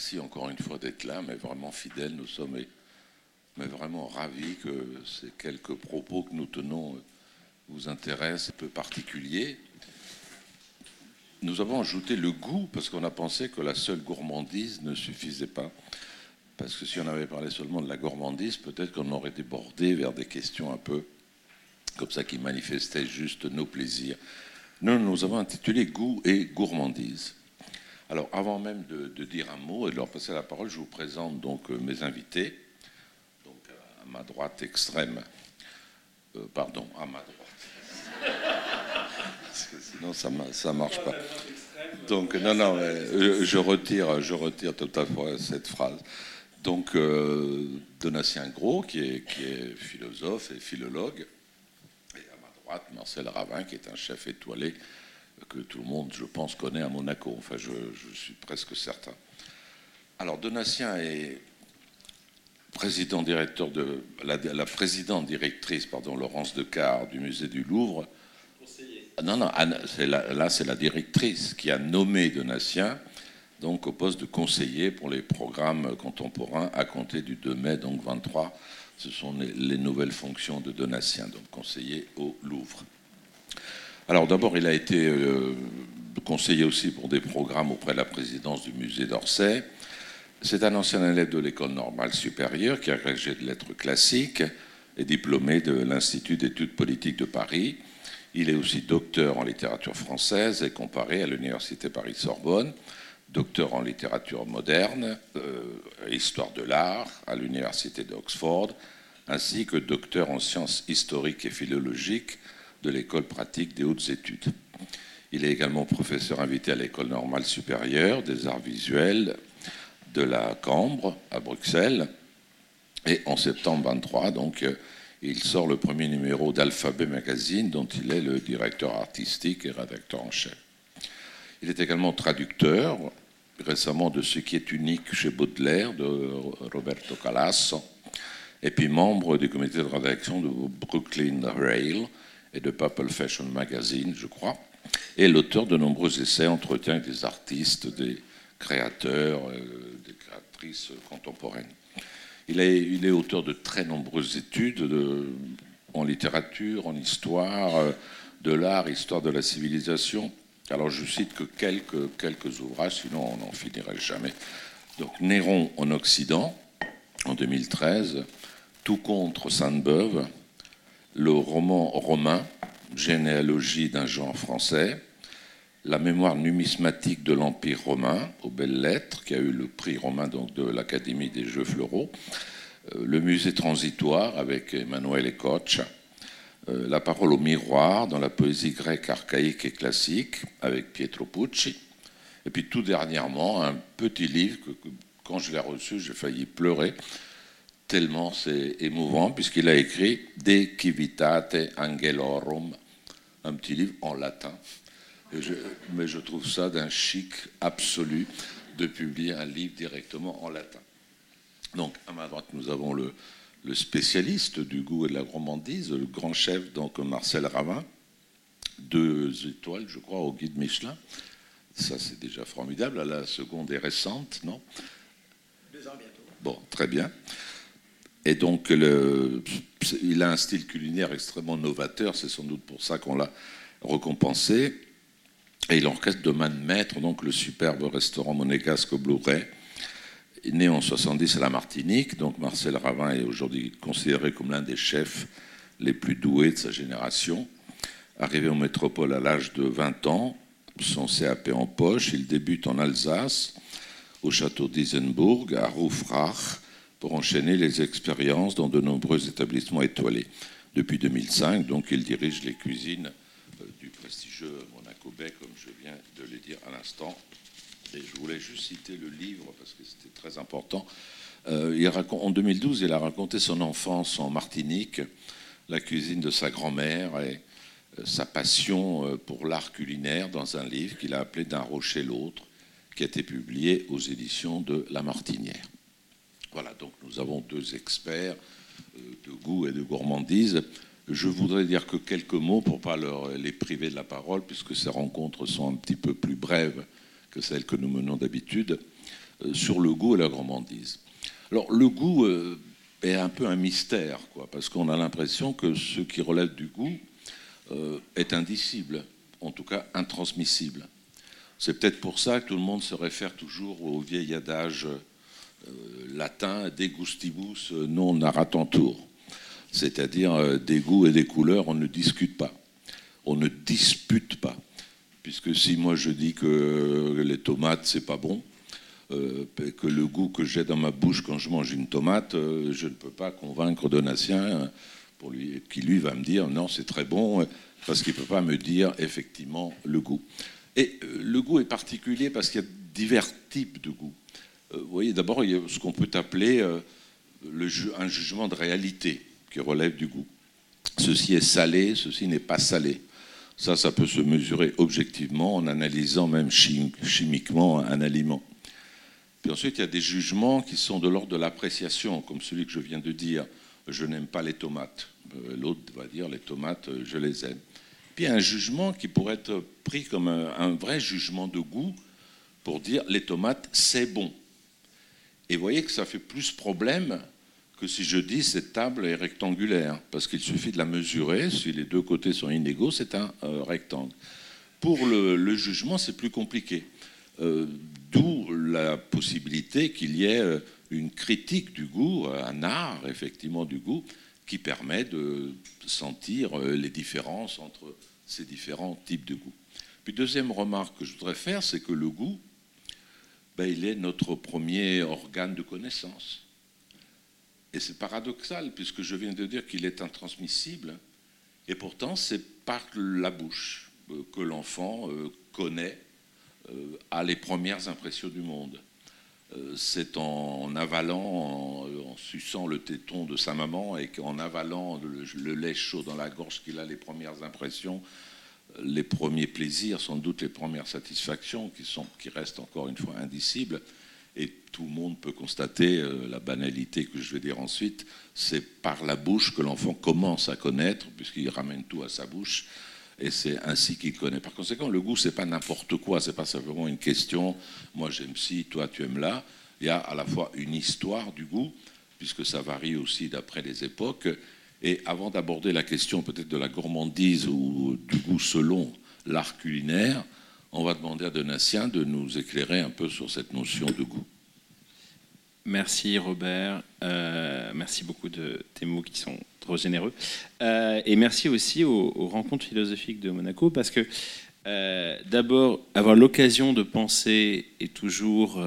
merci encore une fois d'être là, mais vraiment fidèles. Nous sommes mais vraiment ravis que ces quelques propos que nous tenons vous intéressent, un peu particuliers. Nous avons ajouté le goût parce qu'on a pensé que la seule gourmandise ne suffisait pas. Parce que si on avait parlé seulement de la gourmandise, peut-être qu'on aurait débordé vers des questions un peu comme ça qui manifestaient juste nos plaisirs. Nous, nous avons intitulé Goût et gourmandise. Alors, avant même de, dire un mot et de leur passer la parole, je vous présente donc euh, mes invités. Donc, à ma droite extrême, euh, pardon, à ma droite. Parce que sinon, ça ne marche pas. Donc, non, non, je, retire, je retire tout à fait cette phrase. Donc, euh, Donatien Gros, qui est, qui est philosophe et philologue, et à ma droite, Marcel Ravin, qui est un chef étoilé que tout le monde, je pense, connaît à Monaco. Enfin, je, suis presque certain. Alors, Donatien est président directeur de la, présidente directrice, pardon, Laurence Decar du musée du Louvre. Non, non, là, c'est la directrice qui a nommé Donatien donc au poste de conseiller pour les programmes contemporains à compter du 2 mai donc 23. Ce sont les nouvelles fonctions de Donatien, donc conseiller au Louvre. Alors d'abord, il a été euh, conseiller aussi pour des programmes auprès de la présidence du musée d'Orsay. C'est un ancien élève de l'école normale supérieure qui a agrégé de lettres classiques et diplômé de l'Institut d'études politiques de Paris. Il est aussi docteur en littérature française et comparé à l'Université Paris-Sorbonne, docteur en littérature moderne, euh, histoire de l'art à l'Université d'Oxford, ainsi que docteur en sciences historiques et philologiques de l'école pratique des hautes études. Il est également professeur invité à l'école normale supérieure des arts visuels de la Cambre à Bruxelles. Et en septembre 23, donc, euh, il sort le premier numéro d'Alphabet Magazine, dont il est le directeur artistique et rédacteur en chef. Il est également traducteur, récemment, de Ce qui est unique chez Baudelaire, de Roberto Calasso, et puis membre du comité de rédaction de Brooklyn Rail, et de Purple Fashion Magazine, je crois, et l'auteur de nombreux essais, entretiens avec des artistes, des créateurs, euh, des créatrices contemporaines. Il est, auteur de très nombreuses études en littérature, en histoire euh, de l'art, histoire de la civilisation. Alors je cite que quelques, quelques ouvrages, sinon on n'en finirait jamais. Donc Néron en Occident, en 2013, Tout contre Sainte-Beuve, le roman romain, généalogie d'un genre français, la mémoire numismatique de l'Empire romain, aux belles lettres, qui a eu le prix romain donc, de l'Académie des Jeux Floraux, euh, le musée transitoire avec Emmanuel et Koch, euh, la parole au miroir dans la poésie grecque archaïque et classique avec Pietro Pucci, et puis tout dernièrement un petit livre que quand je l'ai reçu, j'ai failli pleurer, tellement c'est émouvant, puisqu'il a écrit De Civitate Angelorum, un petit livre en latin. mais je trouve ça d'un chic absolu de publier un livre directement en latin. Donc, à ma droite, nous avons le, spécialiste du goût et de la gourmandise, le grand chef, donc Marcel Ravin, deux étoiles, je crois, au guide Michelin. Ça, c'est déjà formidable. La seconde est récente, non? Deux ans bientôt. Bon, très bien. Et donc, il a un style culinaire extrêmement novateur, c'est sans doute pour ça qu'on l'a récompensé. Et il orchestre de main de maître donc le superbe restaurant monégasque Blu-ray, né en 70 à la Martinique. Donc Marcel Ravin est aujourd'hui considéré comme l'un des chefs les plus doués de sa génération. Arrivé en métropole à l'âge de 20 ans, son CAP en poche, il débute en Alsace, au château d'Isenburg, à Roufrach, pour enchaîner les expériences dans de nombreux établissements étoilés. Depuis 2005, donc, il dirige les cuisines euh, du prestigieux Monaco Bay, comme je viens de le dire à l'instant. Et je voulais juste citer le livre parce que c'était très important. Euh, en 2012, il a raconté son enfance en Martinique, la cuisine de sa grand-mère et euh, sa passion pour l'art culinaire dans un livre qu'il a appelé D'un rocher l'autre, qui a été publié aux éditions de La Martinière. Voilà, donc nous avons deux experts euh, de goût et de gourmandise. Je voudrais dire que quelques mots pour ne pas les priver de la parole, puisque ces rencontres sont un petit peu plus brèves que celles que nous menons d'habitude. sur le goût et la gourmandise. Alors le goût est un peu un mystère, quoi, parce qu'on a l'impression que ce qui relève du goût est indicible, en tout cas intransmissible. C'est peut-être pour ça que tout le monde se réfère toujours au vieil adage euh, latin de gustibus non narratantur, c'est-à-dire euh, des goûts et des couleurs, on ne discute pas, on ne dispute pas. Puisque si moi je dis que les tomates c'est pas bon, euh, que le goût que j'ai dans ma bouche quand je mange une tomate, je ne peux pas convaincre Donatien pour lui, qui lui va me dire non c'est très bon parce qu'il ne peut pas me dire effectivement le goût. Et le goût est particulier parce qu'il y a divers types de goûts. Euh, vous voyez, d'abord, il y a ce qu'on peut appeler euh, un jugement de réalité qui relève du goût. Ceci est salé, ceci n'est pas salé. Ça, ça peut se mesurer objectivement en analysant même chimiquement un aliment. Puis ensuite, il y a des jugements qui sont de l'ordre de l'appréciation, comme celui que je viens de dire. Je n'aime pas les tomates. Euh, l'autre va dire les tomates, je les aime. Puis il y a un jugement qui pourrait être pris comme un vrai jugement de goût pour dire les tomates, c'est bon. Et vous voyez que ça fait plus problème que si je dis cette table est rectangulaire, parce qu'il suffit de la mesurer, si les deux côtés sont inégaux, c'est un euh, rectangle. Pour le, jugement, c'est plus compliqué. Euh, d'où la possibilité qu'il y ait euh, une critique du goût, un art effectivement du goût, qui permet de sentir les différences entre ces différents types de goût. Puis deuxième remarque que je voudrais faire, c'est que le goût, ben, il est notre premier organe de connaissance. Et c'est paradoxal, puisque je viens de dire qu'il est intransmissible, et pourtant c'est par la bouche euh, que l'enfant euh, connaît, euh, a les premières impressions du monde. C'est en avalant, en, suçant le téton de sa maman et qu'en avalant le lait chaud dans la gorge qu'il a les premières impressions les premiers plaisirs, sans doute les premières satisfactions, qui, sont, qui restent encore une fois indicibles. Et tout le monde peut constater euh, la banalité que je vais dire ensuite. C'est par la bouche que l'enfant commence à connaître, puisqu'il ramène tout à sa bouche. Et c'est ainsi qu'il connaît. Par conséquent, le goût, c'est pas n'importe quoi. C'est pas simplement une question. Moi, j'aime ci, toi, tu aimes là. Il y a à la fois une histoire du goût, puisque ça varie aussi d'après les époques, et avant d'aborder la question peut-être de la gourmandise ou du goût selon l'art culinaire, on va demander à Donatien de nous éclairer un peu sur cette notion de goût. Merci Robert, euh, merci beaucoup de tes mots qui sont trop généreux. Euh, et merci aussi aux, rencontres philosophiques de Monaco parce que euh, d'abord, avoir l'occasion de penser est toujours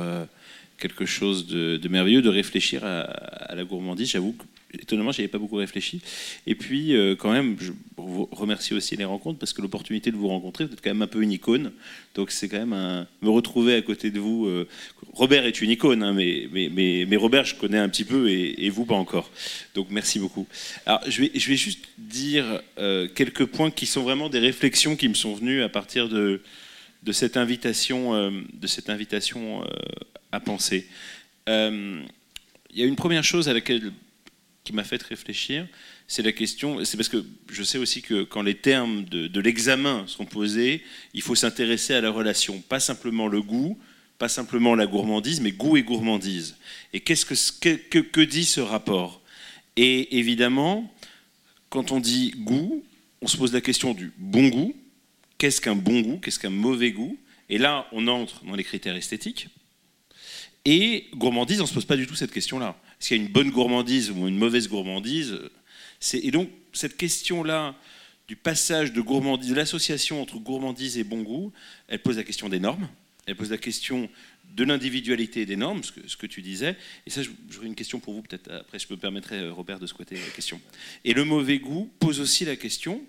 quelque chose de, merveilleux, de réfléchir à, à la gourmandise. J'avoue que étonnamment, je n'y avais pas beaucoup réfléchi. Et puis, euh, quand même, je vous remercie aussi les rencontres parce que l'opportunité de vous rencontrer, vous êtes quand même un peu une icône. Donc, c'est quand même me retrouver à côté de vous. Euh, Robert est une icône, hein, mais, mais, mais, Robert, je connais un petit peu et, vous, pas encore. Donc, merci beaucoup. Alors, je vais, je vais juste dire euh, quelques points qui sont vraiment des réflexions qui me sont venues à partir de, de cette invitation, de cette invitation à penser. Il y a une première chose à laquelle qui m'a fait réfléchir, c'est la question, c'est parce que je sais aussi que quand les termes de, l'examen sont posés, il faut s'intéresser à la relation, pas simplement le goût, pas simplement la gourmandise, mais goût et gourmandise. Et qu'est-ce que, que, que dit ce rapport? Et évidemment, quand on dit goût, on se pose la question du bon goût. Qu'est-ce qu'un bon goût? Qu'est-ce qu'un mauvais goût? Et là, on entre dans les critères esthétiques. Et gourmandise, on ne se pose pas du tout cette question-là. Est-ce qu'il y a une bonne gourmandise ou une mauvaise gourmandise Et donc, cette question-là du passage de gourmandise, de l'association entre gourmandise et bon goût, elle pose la question des normes, elle pose la question de l'individualité des normes, ce que, tu disais. Et ça, j'aurais une question pour vous, peut-être après, je me permettrai, euh, Robert, de squatter la question. Et le mauvais goût pose aussi la question,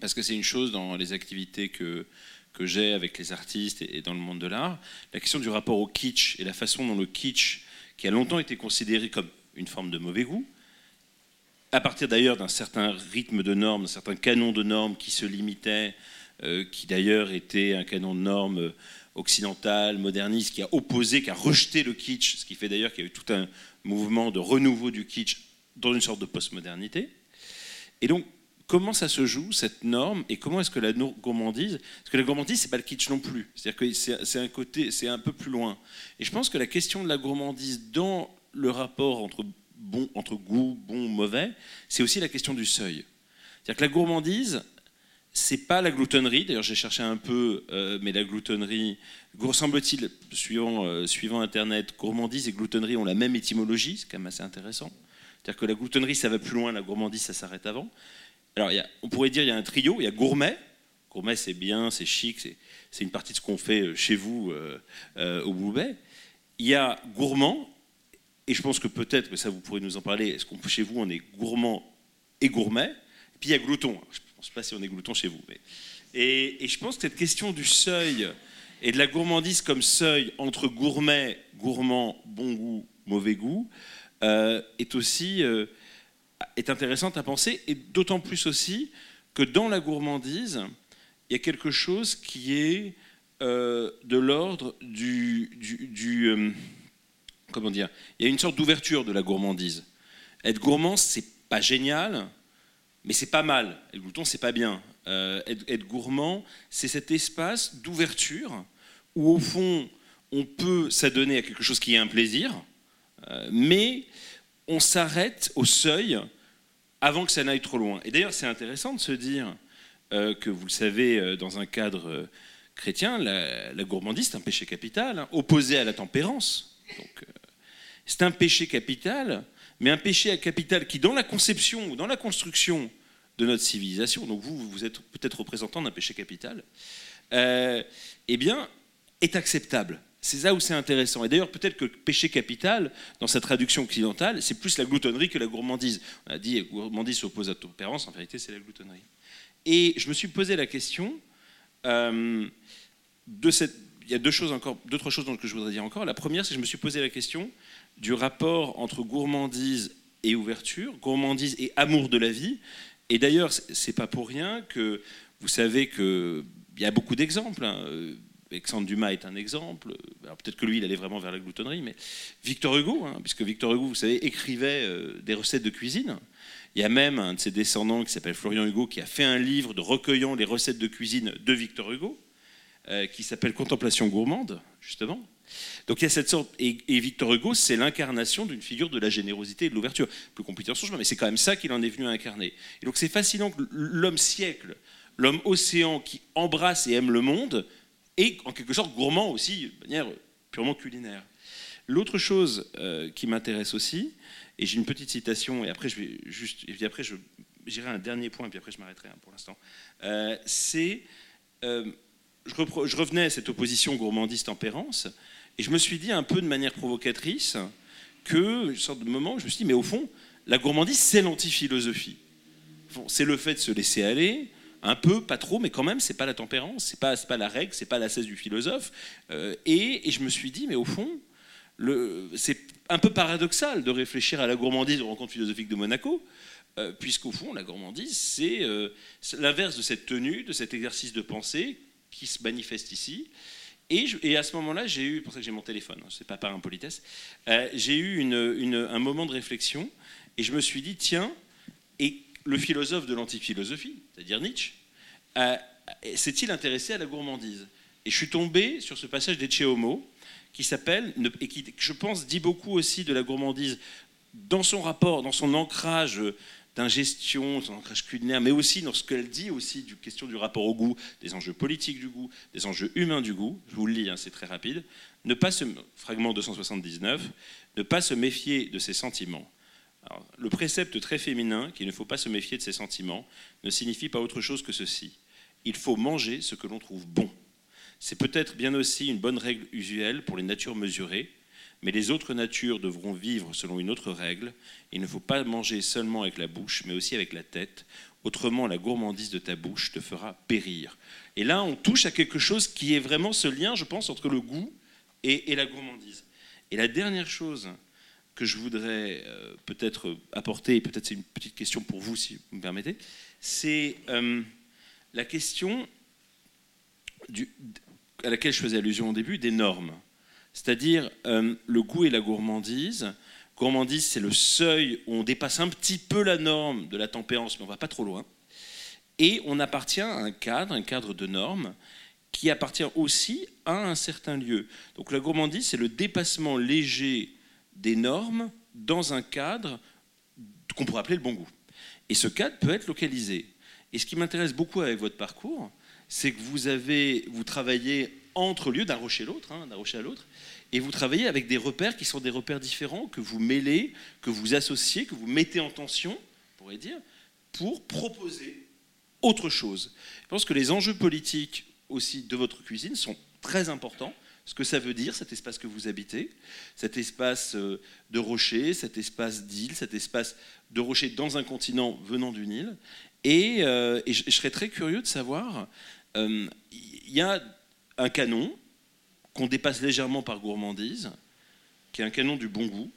parce que c'est une chose dans les activités que, que j'ai avec les artistes et dans le monde de l'art, la question du rapport au kitsch et la façon dont le kitsch qui a longtemps été considéré comme une forme de mauvais goût, à partir d'ailleurs d'un certain rythme de normes, d'un certain canon de normes qui se limitait, euh, qui d'ailleurs était un canon de normes occidental, moderniste, qui a opposé, qui a rejeté le kitsch, ce qui fait d'ailleurs qu'il y a eu tout un mouvement de renouveau du kitsch dans une sorte de postmodernité. Et donc, comment ça se joue, cette norme, et comment est-ce que la gourmandise, parce que la gourmandise, c'est pas le kitsch non plus, c'est-à-dire que c'est un côté, c'est un peu plus loin. Et je pense que la question de la gourmandise dans le rapport entre, goût, bon, mauvais, c'est aussi la question du seuil. C'est-à-dire que la gourmandise, c'est pas la gloutonnerie, d'ailleurs j'ai cherché un peu, euh, mais la gloutonnerie, semble-t-il, suivant, euh, suivant Internet, gourmandise et gloutonnerie ont la même étymologie, c'est quand même assez intéressant. C'est-à-dire que la gloutonnerie, ça va plus loin, la gourmandise, ça s'arrête avant. Alors, on pourrait dire il y a un trio, il y a gourmet. Gourmet, c'est bien, c'est chic, c'est une partie de ce qu'on fait euh, chez vous euh, euh, au Boubet. Il y a gourmand, et je pense que peut-être, mais ça vous pourrez nous en parler, est-ce qu'on chez vous on est gourmand et gourmet? Et puis il y a glouton. je ne pense pas si on est glouton chez vous. Mais... Et, et, je pense que cette question du seuil et de la gourmandise comme seuil entre gourmet, gourmand, bon goût, mauvais goût, est aussi est intéressante à penser, et d'autant plus aussi que dans la gourmandise, il y a quelque chose qui est euh, de l'ordre du... du, euh, comment dire Il y a une sorte d'ouverture de la gourmandise. Être gourmand, c'est pas génial, mais c'est pas mal. Être glouton, c'est pas bien. Euh, être, gourmand, c'est cet espace d'ouverture où, au fond, on peut s'adonner à quelque chose qui est un plaisir, mais on s'arrête au seuil avant que ça n'aille trop loin. Et d'ailleurs, c'est intéressant de se dire euh, que, vous le savez, euh, dans un cadre euh, chrétien, la, gourmandise, c'est un péché capital, hein, opposé à la tempérance. C'est un péché capital, mais un péché capital qui, dans la conception ou dans la construction de notre civilisation, donc vous, vous êtes peut-être représentant d'un péché capital, eh bien, est acceptable. C'est là où c'est intéressant. Et d'ailleurs, peut-être que péché capital, dans sa traduction occidentale, c'est plus la gloutonnerie que la gourmandise. On a dit gourmandise s'oppose à tempérance, en vérité, c'est la gloutonnerie. Et je me suis posé la question euh, de cette. Il y a deux choses encore, d'autres choses que je voudrais dire encore. La première, c'est que je me suis posé la question du rapport entre gourmandise et ouverture, gourmandise et amour de la vie. Et d'ailleurs, c'est pas pour rien que vous savez qu'il y a beaucoup d'exemples. Hein. Alexandre Dumas est un exemple. Alors peut-être que lui, il allait vraiment vers la gloutonnerie, mais Victor Hugo, hein, puisque Victor Hugo, vous savez, écrivait euh, des recettes de cuisine. Il y a même un de ses descendants qui s'appelle Florian Hugo qui a fait un livre de recueillant les recettes de cuisine de Victor Hugo, euh, qui s'appelle Contemplation gourmande, justement. Donc il y a cette sorte. Et, Victor Hugo, c'est l'incarnation d'une figure de la générosité et de l'ouverture. Plus compliqué en son chemin, mais c'est quand même ça qu'il en est venu à incarner. Et donc c'est fascinant que l'homme siècle, l'homme océan qui embrasse et aime le monde, et en quelque sorte gourmand aussi, de manière purement culinaire. L'autre chose euh, qui m'intéresse aussi, et j'ai une petite citation, et après je vais juste, et puis après je j'irai un dernier point, et puis après je m'arrêterai hein, pour l'instant, euh, c'est, euh, je, revenais à cette opposition gourmandise-tempérance, et je me suis dit un peu de manière provocatrice que, une sorte de moment, je me suis dit, mais au fond, la gourmandise, c'est l'antiphilosophie. c'est le fait de se laisser aller, un peu, pas trop, mais quand même, c'est pas la tempérance, c'est pas, pas la règle, c'est pas la cesse du philosophe. Euh, et, je me suis dit, mais au fond, c'est un peu paradoxal de réfléchir à la gourmandise aux rencontres philosophiques de Monaco, euh, puisqu'au fond, la gourmandise, c'est euh, l'inverse de cette tenue, de cet exercice de pensée qui se manifeste ici. Et, à ce moment-là, j'ai eu, pour ça que j'ai mon téléphone, hein, c'est pas par impolitesse, j'ai eu un moment de réflexion et je me suis dit, tiens, et le philosophe de l'antiphilosophie, c'est-à-dire Nietzsche, s'est-il intéressé à la gourmandise? Et je suis tombé sur ce passage d'Ecce Homo qui s'appelle, et qui, je pense, dit beaucoup aussi de la gourmandise dans son rapport, dans son ancrage d'ingestion, son ancrage culinaire, mais aussi dans ce qu'elle dit aussi du question du rapport au goût, des enjeux politiques du goût, des enjeux humains du goût. Je vous le lis, hein, c'est très rapide. Ne pas se, fragment 279, ne pas se méfier de ses sentiments, le précepte très féminin, qu'il ne faut pas se méfier de ses sentiments, ne signifie pas autre chose que ceci. Il faut manger ce que l'on trouve bon. C'est peut-être bien aussi une bonne règle usuelle pour les natures mesurées, mais les autres natures devront vivre selon une autre règle. Il ne faut pas manger seulement avec la bouche, mais aussi avec la tête. Autrement, la gourmandise de ta bouche te fera périr. Et là, on touche à quelque chose qui est vraiment ce lien, je pense, entre le goût et, la gourmandise. Et la dernière chose que je voudrais euh, peut-être apporter, et peut-être c'est une petite question pour vous si vous me permettez, c'est euh, la question à laquelle je faisais allusion au début, des normes. C'est-à-dire euh, le goût et la gourmandise. Gourmandise, c'est le seuil où on dépasse un petit peu la norme de la tempérance, mais on ne va pas trop loin. Et on appartient à un cadre, un cadre de normes, qui appartient aussi à un certain lieu. Donc la gourmandise, c'est le dépassement léger des normes dans un cadre qu'on pourrait appeler le bon goût. Et ce cadre peut être localisé. Et ce qui m'intéresse beaucoup avec votre parcours, c'est que vous avez, vous travaillez entre lieux d'un rocher l'autre, hein, d'un rocher à l'autre, et vous travaillez avec des repères qui sont des repères différents, que vous mêlez, que vous associez, que vous mettez en tension, on pourrait dire, pour proposer autre chose. Je pense que les enjeux politiques aussi de votre cuisine sont très importants. Ce que ça veut dire, cet espace que vous habitez, cet espace euh, de rocher, cet espace d'île, cet espace de rocher dans un continent venant d'une île. Et, euh, je, serais très curieux de savoir, il euh, y a un canon qu'on dépasse légèrement par gourmandise, qui est un canon du bon goût,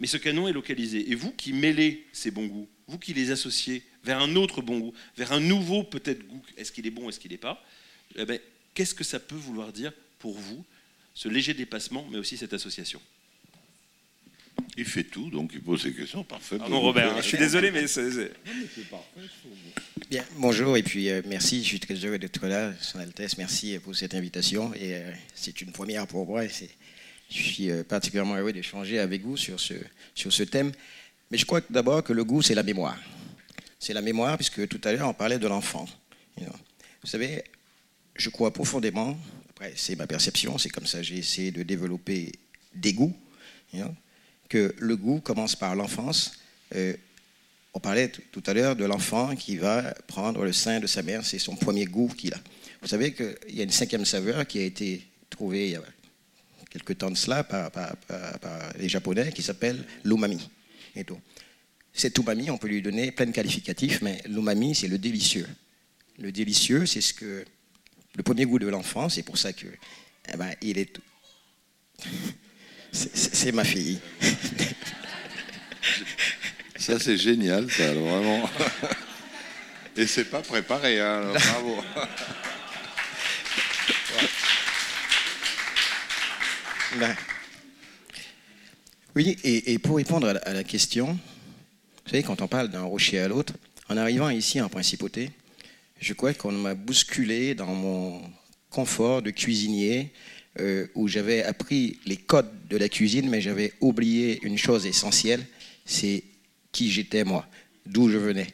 mais ce canon est localisé. Et vous qui mêlez ces bons goûts, vous qui les associez vers un autre bon goût, vers un nouveau peut-être goût, est-ce qu'il est bon, est-ce qu'il n'est pas, eh ben, qu'est-ce que ça peut vouloir dire pour vous, ce léger dépassement, mais aussi cette association il fait tout, donc il pose ses questions. Parfait. Pardon Robert, je suis désolé, mais c'est... Bien, bonjour et puis euh, merci, je suis très heureux d'être là, Son Altesse, merci pour cette invitation et euh, c'est une première pour moi. je suis euh, particulièrement heureux d'échanger avec vous sur ce, sur ce thème. Mais je crois d'abord que le goût, c'est la mémoire. C'est la mémoire, puisque tout à l'heure, on parlait de l'enfant. Vous savez, je crois profondément, c'est ma perception, c'est comme ça j'ai essayé de développer des goûts, que le goût commence par l'enfance. Euh, on parlait tout à l'heure de l'enfant qui va prendre le sein de sa mère, c'est son premier goût qu'il a. Vous savez qu'il y a une cinquième saveur qui a été trouvée il y a quelques temps de cela par, les Japonais qui s'appelle l'umami. Et Cet umami, on peut lui donner plein de qualificatifs, mais l'umami, c'est le délicieux. Le délicieux, c'est ce que le premier goût de l'enfant, c'est pour ça que eh ben, il est. c'est ma fille. Ça, c'est génial, ça, vraiment. Et c'est pas préparé, hein, bravo. Ben, oui, et, pour répondre à la, question, vous savez, quand on parle d'un rocher à l'autre, en arrivant ici en principauté, je crois qu'on m'a bousculé dans mon confort de cuisinier, euh, où j'avais appris les codes de la cuisine, mais j'avais oublié une chose essentielle, c'est qui j'étais moi, d'où je venais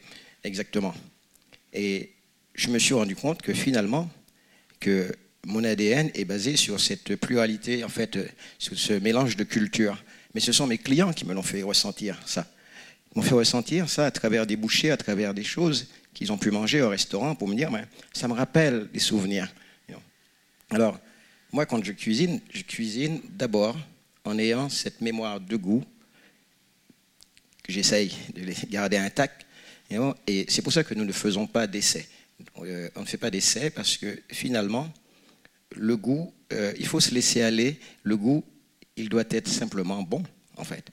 exactement. Et je me suis rendu compte que finalement, que mon ADN est basé sur cette pluralité, en fait, sur ce mélange de cultures. Mais ce sont mes clients qui me l'ont fait ressentir, ça. Ils m'ont fait ressentir ça à travers des bouchées, à travers des choses qu'ils ont pu manger au restaurant pour me dire, ça me rappelle des souvenirs. Alors, moi, quand je cuisine, je cuisine d'abord en ayant cette mémoire de goût que j'essaye de garder intacts. Et c'est pour ça que nous ne faisons pas d'essai. Euh, on ne fait pas d'essai parce que finalement, le goût, euh, il faut se laisser aller. Le goût, il doit être simplement bon, en fait.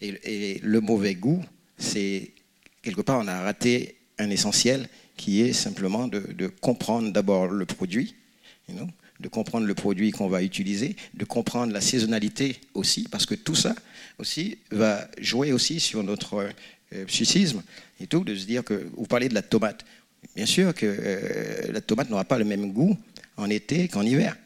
Et, le mauvais goût, c'est quelque part, on a raté un essentiel qui est simplement de, comprendre d'abord le produit, de comprendre le produit qu'on va utiliser, de comprendre la saisonnalité aussi, parce que tout ça aussi va jouer aussi sur notre euh, psychisme et tout, de se dire que vous parlez de la tomate. Bien sûr que euh, la tomate n'aura pas le même goût en été qu'en hiver.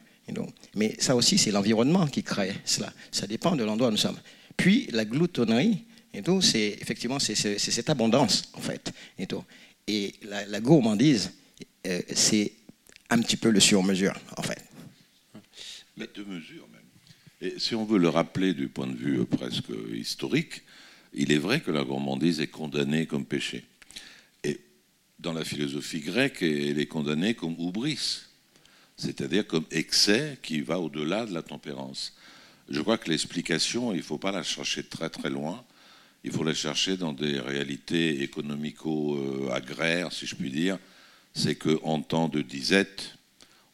Mais ça aussi, c'est l'environnement qui crée cela. Ça dépend de l'endroit où nous sommes. Puis la gloutonnerie, et tout, c'est effectivement c'est, cette abondance en fait. Et, tout. Et la, gourmandise, euh, c'est un petit peu le sur-mesure, en fait. Mais de mesure même. Et si on veut le rappeler du point de vue euh, presque historique, il est vrai que la gourmandise est condamnée comme péché. Et dans la philosophie grecque, elle est condamnée comme oubris, c'est-à-dire comme excès qui va au-delà de la tempérance. Je crois que l'explication, il ne faut pas la chercher très très loin. Il faut la chercher dans des réalités économico-agraires, si je puis dire, c'est qu'en temps de disette,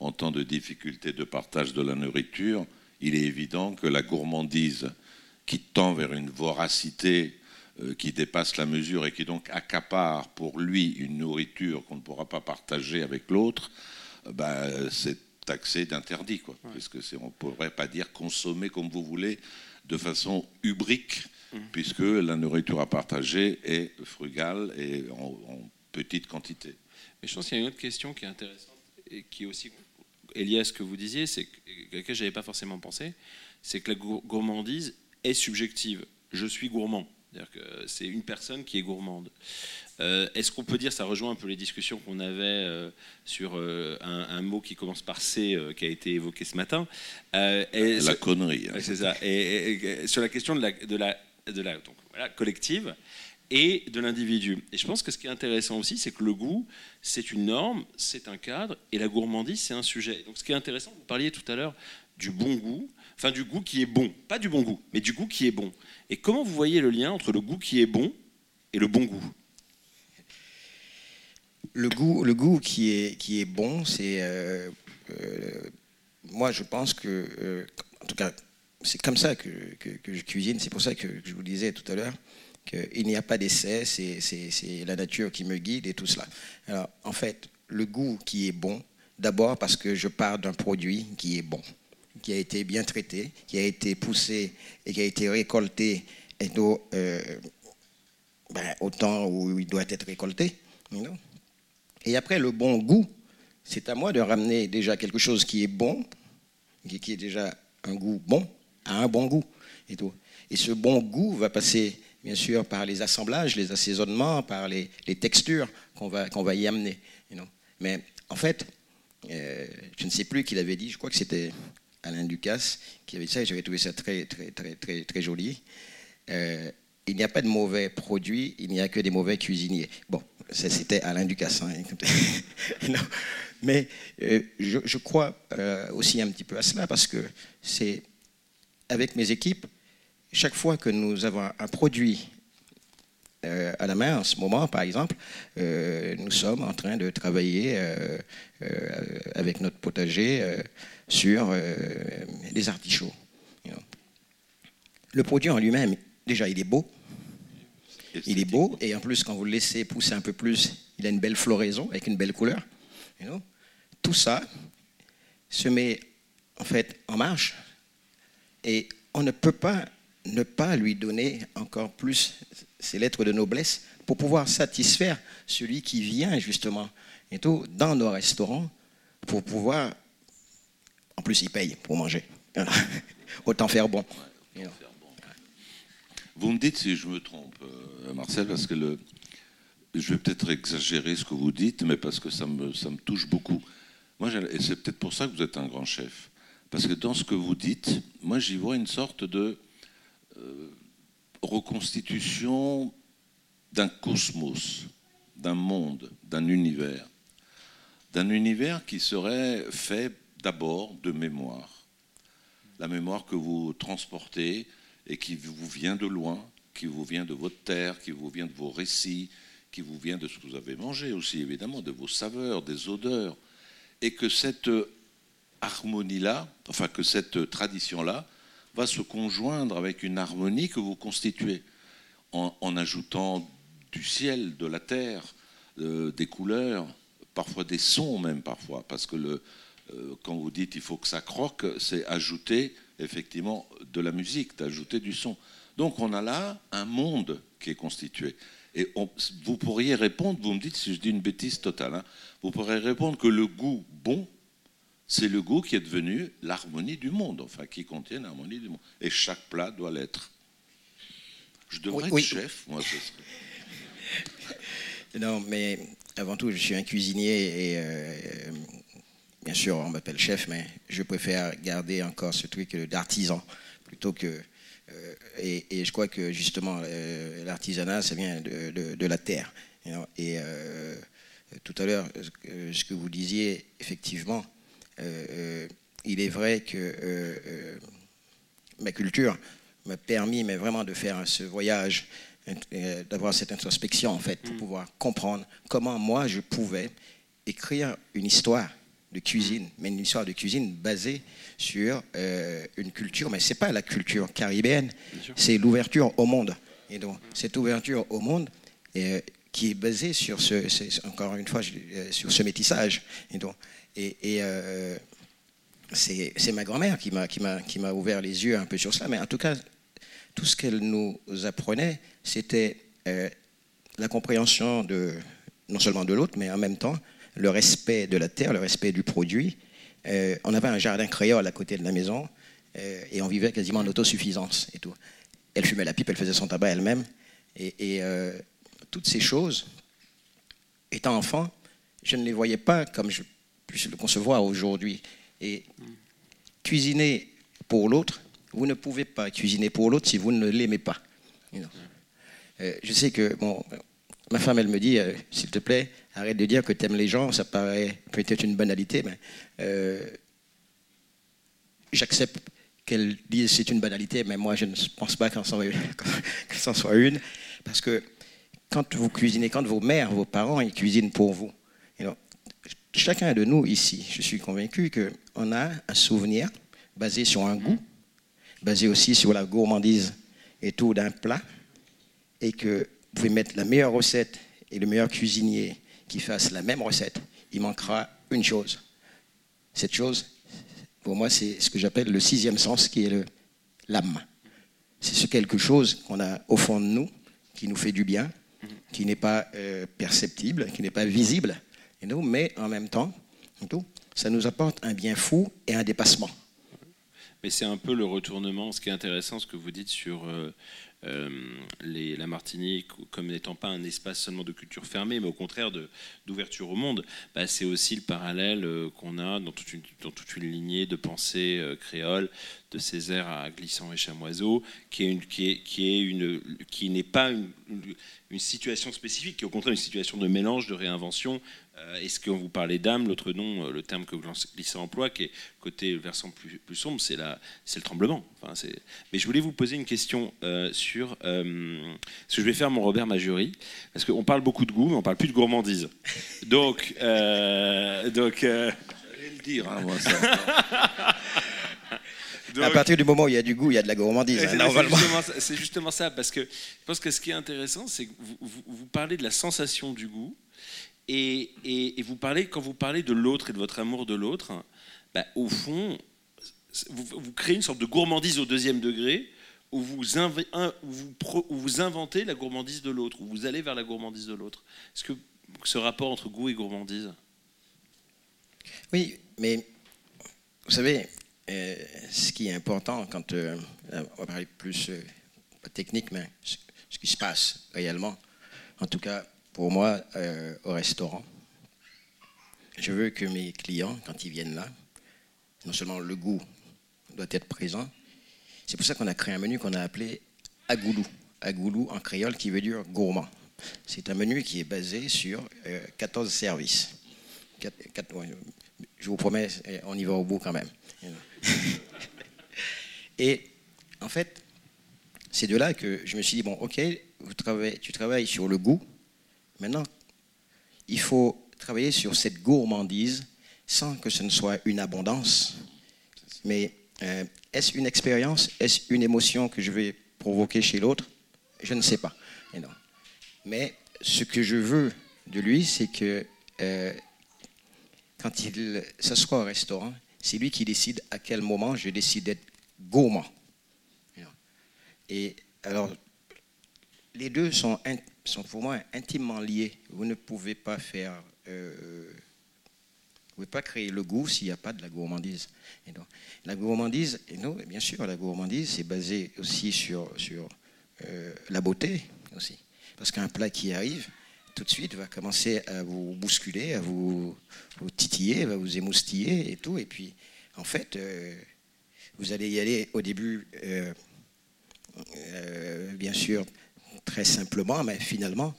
en temps de difficulté de partage de la nourriture, il est évident que la gourmandise qui tend vers une voracité euh, qui dépasse la mesure et qui donc accapare pour lui une nourriture qu'on ne pourra pas partager avec l'autre, euh, ben, c'est taxé d'interdit, quoi. Parce que on ne pourrait pas dire consommer comme vous voulez de façon ubrique, mmh. puisque la nourriture à partager est frugale et on petite quantité. Mais je pense qu'il y a une autre question qui est intéressante et qui est aussi Elias, ce que vous disiez, c'est à laquelle je n'avais pas forcément pensé, c'est que la gourmandise est subjective. Je suis gourmand. C'est une personne qui est gourmande. Euh, est-ce qu'on peut dire, ça rejoint un peu les discussions qu'on avait euh, sur euh, un, mot qui commence par C qui a été évoqué ce matin et, La connerie. Hein. C'est ça. Et, sur la question de la, de la, de la donc, collective et de l'individu. Et je pense que ce qui est intéressant aussi, c'est que le goût, c'est une norme, c'est un cadre, et la gourmandise, c'est un sujet. Donc ce qui est intéressant, vous parliez tout à l'heure du bon goût, enfin du goût qui est bon, pas du bon goût, mais du goût qui est bon. Et comment vous voyez le lien entre le goût qui est bon et le bon goût? Le goût, le goût qui est, qui est bon, c'est. Euh, euh, moi, je pense que. Euh, en tout cas, c'est comme ça que, je cuisine. C'est pour ça que je vous disais tout à l'heure qu'il n'y a pas d'essai, c'est la nature qui me guide et tout cela. Alors, en fait, le goût qui est bon, d'abord parce que je pars d'un produit qui est bon, qui a été bien traité, qui a été poussé et qui a été récolté euh, ben, au temps où il doit être récolté. Et après, le bon goût, c'est à moi de ramener déjà quelque chose qui est bon, qui est déjà un goût bon, à un bon goût. Et, tout. et ce bon goût va passer bien sûr par les assemblages, les assaisonnements, par les, textures qu'on va, qu'on va y amener. Mais en fait, euh, je ne sais plus qui l'avait dit, je crois que c'était Alain Ducasse qui avait dit ça, et j'avais trouvé ça très, très, très, très, très joli. Euh, il n'y a pas de mauvais produits, il n'y a que des mauvais cuisiniers. Bon, c'était Alain Ducasse. Hein, Mais euh, je, crois aussi un petit peu à cela parce que c'est avec mes équipes, chaque fois que nous avons un produit euh, à la main, en ce moment, par exemple, euh, nous sommes en train de travailler euh, avec notre potager sur les artichauts. Le produit en lui-même, déjà, il est beau. Il est beau, et en plus, quand vous le laissez pousser un peu plus, il a une belle floraison avec une belle couleur. Tout ça se met en fait en marche, et on ne peut pas ne pas lui donner encore plus ses lettres de noblesse pour pouvoir satisfaire celui qui vient justement et tout, dans nos restaurants pour pouvoir, en plus il paye pour manger. Autant faire bon. Vous me dites si je me trompe, euh, Marcel, parce que le, je vais peut-être exagérer ce que vous dites, mais parce que ça me, ça me touche beaucoup. Moi, et c'est peut-être pour ça que vous êtes un grand chef. Parce que dans ce que vous dites, moi j'y vois une sorte de euh, reconstitution d'un cosmos, d'un monde, d'un univers. D'un univers qui serait fait d'abord de mémoire. La mémoire que vous transportez et qui vous vient de loin, qui vous vient de votre terre, qui vous vient de vos récits, qui vous vient de ce que vous avez mangé aussi, évidemment, de vos saveurs, des odeurs. Et que cette harmonie-là, enfin que cette tradition-là, va se conjoindre avec une harmonie que vous constituez en, ajoutant du ciel, de la terre, euh, des couleurs, parfois des sons même parfois, parce que le, euh, quand vous dites il faut que ça croque, c'est ajouter effectivement de la musique, d'ajouter du son. Donc on a là un monde qui est constitué. Et vous pourriez répondre, vous me dites si je dis une bêtise totale, hein, vous pourriez répondre que le goût bon c'est le goût qui est devenu l'harmonie du monde, enfin qui contient l'harmonie du monde. Et chaque plat doit l'être. Je devrais être chef, moi. Ce serait... Non, mais avant tout, je suis un cuisinier et euh, bien sûr, on m'appelle chef, mais je préfère garder encore ce truc d'artisan plutôt que. Euh, et, je crois que justement, euh, l'artisanat, ça vient de, la terre. et tout à l'heure, ce que vous disiez, effectivement, il est vrai que euh, ma culture m'a permis mais vraiment de faire ce voyage, d'avoir cette introspection en fait, pour mm. pouvoir comprendre comment moi je pouvais écrire une histoire de cuisine, mais une histoire de cuisine basée sur une culture, mais c'est pas la culture caribéenne, c'est l'ouverture au monde. Et donc cette ouverture au monde qui est basée sur ce, encore une fois, sur ce métissage. Et donc et, euh, c'est ma grand-mère qui m'a ouvert les yeux un peu sur cela. Mais en tout cas, tout ce qu'elle nous apprenait, c'était euh, la compréhension de, non seulement de l'autre, mais en même temps le respect de la terre, le respect du produit. Euh, on avait un jardin créole à côté de la maison et on vivait quasiment en autosuffisance et tout. Elle fumait la pipe, elle faisait son tabac elle-même. Et, toutes ces choses, étant enfant, je ne les voyais pas comme je puisse le concevoir aujourd'hui. Et cuisiner pour l'autre, vous ne pouvez pas cuisiner pour l'autre si vous ne l'aimez pas. Euh, je sais que bon, ma femme, elle me dit, euh, s'il te plaît, arrête de dire que tu aimes les gens, ça paraît peut-être une banalité, mais euh, j'accepte qu'elle dise c'est une banalité, mais moi je ne pense pas qu'en soit, soit, soit une, parce que quand vous cuisinez, quand vos mères, vos parents, ils cuisinent pour vous, chacun de nous ici, je suis convaincu qu'on a un souvenir basé sur un goût, basé aussi sur la gourmandise et tout d'un plat, et que vous pouvez mettre la meilleure recette et le meilleur cuisinier qui fasse la même recette, il manquera une chose. Cette chose, pour moi, c'est ce que j'appelle le sixième sens, qui est l'âme. C'est ce quelque chose qu'on a au fond de nous, qui nous fait du bien, qui n'est pas euh, perceptible, qui n'est pas visible, mais en même temps, ça nous apporte un bien fou et un dépassement. Mais c'est un peu le retournement. Ce qui est intéressant, ce que vous dites sur euh, euh, la Martinique comme n'étant pas un espace seulement de culture fermée, mais au contraire d'ouverture au monde, bah, c'est aussi le parallèle euh, qu'on a dans toute, une, lignée de pensée créole, de Césaire à Glissant et Chamoiseau, qui n'est pas une, situation spécifique, qui est au contraire une situation de mélange, de réinvention, est-ce qu'on vous parlait d'âme L'autre nom, euh, le terme que Glissant emploie, qui est côté versant plus, plus sombre, c'est le tremblement. Enfin, Mais je voulais vous poser une question euh, sur ce que je vais faire mon Robert Majury, parce qu'on parle beaucoup de goût, mais on parle plus de gourmandise. Donc, donc. J'allais le dire, hein, moi, ça. à partir du moment où il y a du goût, il y a de la gourmandise. Hein, c'est justement, ça, parce que je pense que ce qui est intéressant, c'est que vous, parlez de la sensation du goût, et, vous parlez, quand vous parlez de l'autre et de votre amour de l'autre, bah, au fond, vous, créez une sorte de gourmandise au deuxième degré où vous, inventez la gourmandise de l'autre, où vous allez vers la gourmandise de l'autre. Est-ce que ce rapport entre goût et gourmandise? Oui, mais vous savez, euh, ce qui est important quand euh, on va parler plus euh, technique, mais ce qui se passe réellement, en tout cas pour moi euh, au restaurant. Je veux que mes clients, quand ils viennent là, non seulement le goût doit être présent, c'est pour ça qu'on a créé un menu qu'on a appelé Agoulou. Agoulou en créole qui veut dire gourmand. C'est un menu qui est basé sur 14 euh, services. je vous promets, on y va au bout quand même. Et en fait, c'est de là que je me suis dit, bon, ok, tu travailles sur le goût, Maintenant, il faut travailler sur cette gourmandise sans que ce ne soit une abondance. Mais euh, est-ce une expérience? Est-ce une émotion que je vais provoquer chez l'autre? Je ne sais pas. Mais ce que je veux de lui, c'est que euh, quand il s'assoit au restaurant, c'est lui qui décide à quel moment je décide d'être gourmand. Et alors, les deux sont sont pour moi intimement liés. Vous ne pouvez pas faire, euh, vous pouvez pas créer le goût s'il n'y a pas de la gourmandise. La gourmandise, et bien sûr, la gourmandise, c'est basé aussi sur, sur euh, la beauté aussi. Parce qu'un plat qui arrive, tout de suite, va commencer à vous bousculer, à vous, titiller, va vous émoustiller et tout. Et puis, en fait, euh, vous allez y aller au début, bien sûr, très simplement, mais finalement,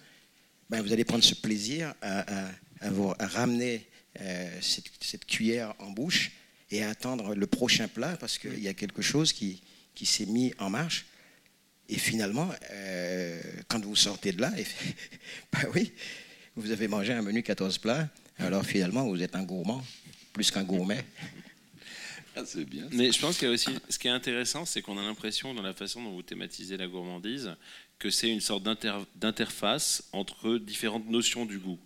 ben, vous allez prendre ce plaisir à, vous, ramener euh, cette, cuillère en bouche et à attendre le prochain plat parce qu'il y a quelque chose qui, qui s'est mis en marche. Et finalement, euh, quand vous sortez de là, ben oui, vous avez mangé un menu 14 plats, alors finalement, vous êtes un gourmand, plus qu'un gourmet. Ah, c'est bien. Mais je pense qu'il y a aussi, ce qui est intéressant, c'est qu'on a l'impression, dans la façon dont vous thématisez la gourmandise, que c'est une sorte d'interface entre différentes notions du goût.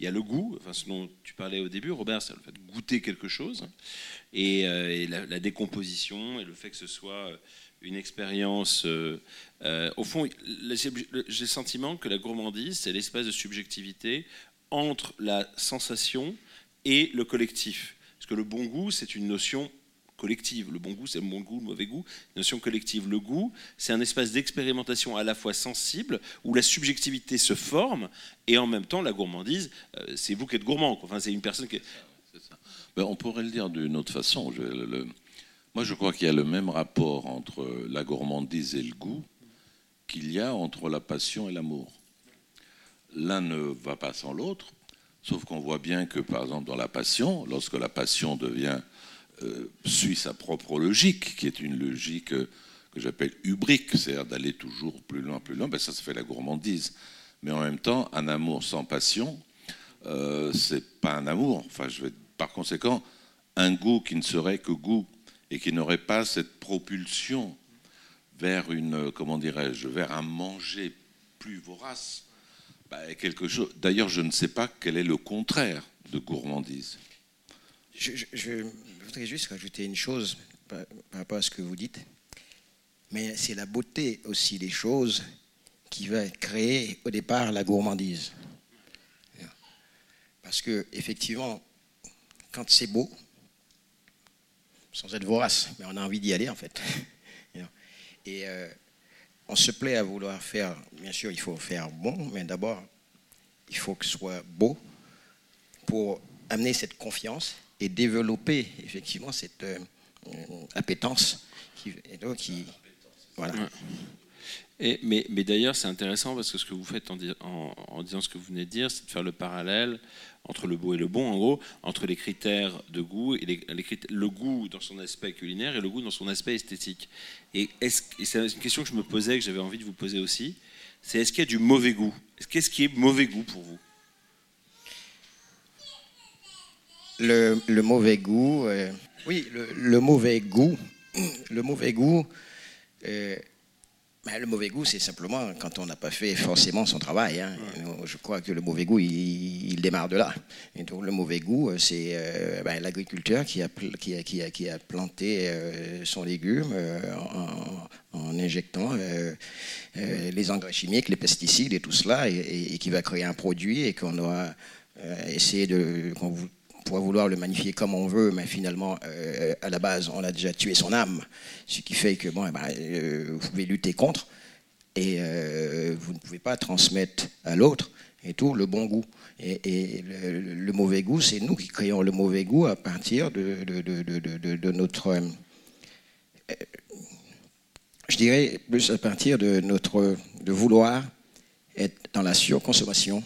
Il y a le goût, enfin, ce dont tu parlais au début, Robert, c'est le fait de goûter quelque chose, et, euh, la, décomposition, et le fait que ce soit euh, une expérience. Euh, au fond, j'ai le sentiment que la gourmandise, c'est l'espace de subjectivité entre la sensation et le collectif. Parce que le bon goût, c'est une notion collective. Le bon goût, c'est le bon goût, le mauvais goût, notion collective. Le goût, c'est un espace d'expérimentation à la fois sensible, où la subjectivité se forme, et en même temps, la gourmandise, euh, c'est vous qui êtes gourmand. Enfin, c'est une personne qui. Ben, on pourrait le dire d'une autre façon. Moi, je crois qu'il y a le même rapport entre la gourmandise et le goût qu'il y a entre la passion et l'amour. L'un ne va pas sans l'autre, sauf qu'on voit bien que, par exemple, dans la passion, lorsque la passion devient euh, suit sa propre logique, qui est une logique euh, que j'appelle ubrique, c'est-à-dire d'aller toujours plus loin, plus loin, ben ça, se fait la gourmandise. Mais en même temps, un amour sans passion, euh, c'est pas un amour. Enfin, je par conséquent, un goût qui ne serait que goût et qui n'aurait pas cette propulsion vers une, comment dirais-je, vers un manger plus vorace, ben, quelque chose. D'ailleurs, je ne sais pas quel est le contraire de gourmandise. Je, voudrais juste rajouter une chose par, rapport à ce que vous dites. Mais c'est la beauté aussi des choses qui va créer au départ la gourmandise. Parce que effectivement, quand c'est beau, sans être vorace, mais on a envie d'y aller en fait. Et euh, on se plaît à vouloir faire, bien sûr, il faut faire bon, mais d'abord, il faut que ce soit beau pour amener cette confiance et développer effectivement cette euh, appétence qui, qui voilà. Et, mais, d'ailleurs, c'est intéressant parce que ce que vous faites en, disant ce que vous venez de dire, c'est de faire le parallèle entre le beau et le bon, en gros, entre les critères de goût et le goût dans son aspect culinaire et le goût dans son aspect esthétique. Et, et c'est une question que je me posais, que j'avais envie de vous poser aussi, c'est est-ce qu'il y a du mauvais goût? Qu'est-ce qui est mauvais goût pour vous? Le, mauvais goût. Euh, oui, le, mauvais goût. Le mauvais goût. Euh, ben, le mauvais goût, c'est simplement quand on n'a pas fait forcément son travail. Hein. Je crois que le mauvais goût, il, démarre de là. Et donc, le mauvais goût, c'est euh, ben, l'agriculteur qui a, qui, a, qui, a, qui a planté son légume en, injectant les engrais chimiques, les pesticides et tout cela, et, qui va créer un produit et qu'on doit essayer de pourrait vouloir le magnifier comme on veut, mais finalement, euh, à la base, on a déjà tué son âme, ce qui fait que bon, eh ben, euh, vous pouvez lutter contre et euh, vous ne pouvez pas transmettre à l'autre et tout le bon goût. Et, le, mauvais goût, c'est nous qui créons le mauvais goût à partir de, de, notre, je dirais plus à partir de notre de vouloir être dans la surconsommation,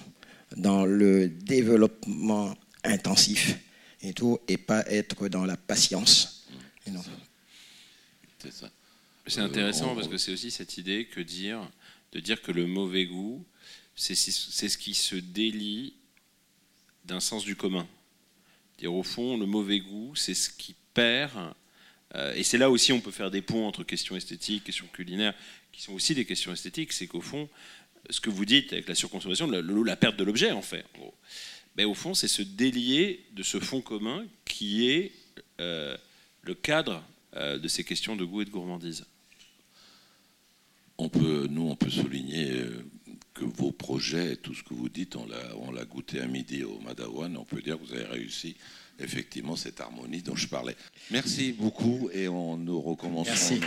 dans le développement intensif et tout, et pas être dans la patience. C'est intéressant parce que c'est aussi cette idée que dire, de dire que le mauvais goût, c'est ce qui se délie d'un sens du commun. Dire au fond, le mauvais goût, c'est ce qui perd. Euh, et c'est là aussi on peut faire des ponts entre questions esthétiques, questions culinaires, qui sont aussi des questions esthétiques. C'est qu'au fond, ce que vous dites avec la surconsommation, la, la perte de l'objet, en fait. Ben, au fond, c'est se délier de ce fond commun qui est euh, le cadre euh, de ces questions de goût et de gourmandise. On peut, nous, on peut souligner euh, que vos projets, tout ce que vous dites, on l'a goûté à midi au Madawan. On peut dire que vous avez réussi effectivement cette harmonie dont je parlais. Merci beaucoup et on nous recommencerons. Merci.